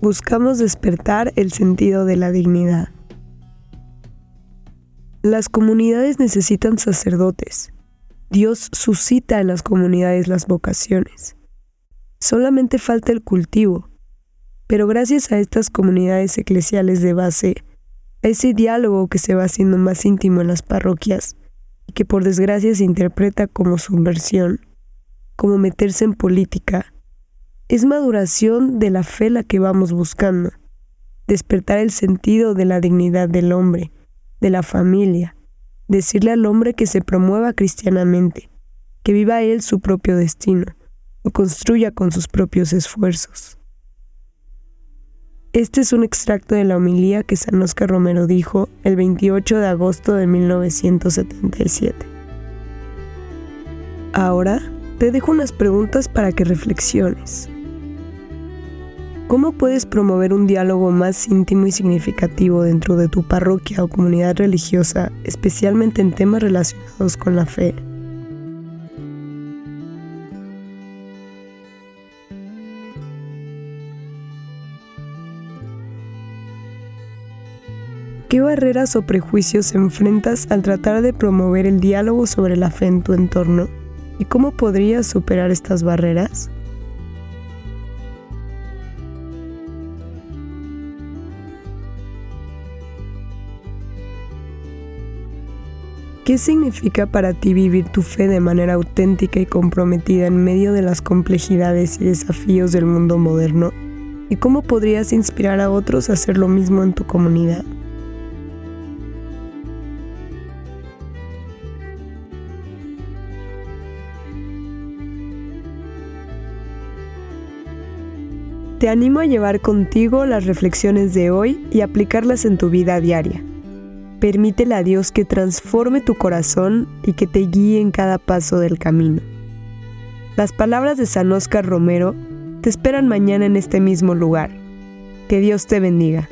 Buscamos despertar el sentido de la dignidad. Las comunidades necesitan sacerdotes. Dios suscita en las comunidades las vocaciones. Solamente falta el cultivo, pero gracias a estas comunidades eclesiales de base, a ese diálogo que se va haciendo más íntimo en las parroquias y que por desgracia se interpreta como subversión, como meterse en política, es maduración de la fe la que vamos buscando, despertar el sentido de la dignidad del hombre, de la familia, decirle al hombre que se promueva cristianamente, que viva él su propio destino, lo construya con sus propios esfuerzos. Este es un extracto de la homilía que San Oscar Romero dijo el 28 de agosto de 1977. Ahora te dejo unas preguntas para que reflexiones. ¿Cómo puedes promover un diálogo más íntimo y significativo dentro de tu parroquia o comunidad religiosa, especialmente en temas relacionados con la fe? ¿Qué barreras o prejuicios enfrentas al tratar de promover el diálogo sobre la fe en tu entorno? ¿Y cómo podrías superar estas barreras? ¿Qué significa para ti vivir tu fe de manera auténtica y comprometida en medio de las complejidades y desafíos del mundo moderno? ¿Y cómo podrías inspirar a otros a hacer lo mismo en tu comunidad? Te animo a llevar contigo las reflexiones de hoy y aplicarlas en tu vida diaria. Permítele a Dios que transforme tu corazón y que te guíe en cada paso del camino. Las palabras de San Oscar Romero te esperan mañana en este mismo lugar. Que Dios te bendiga.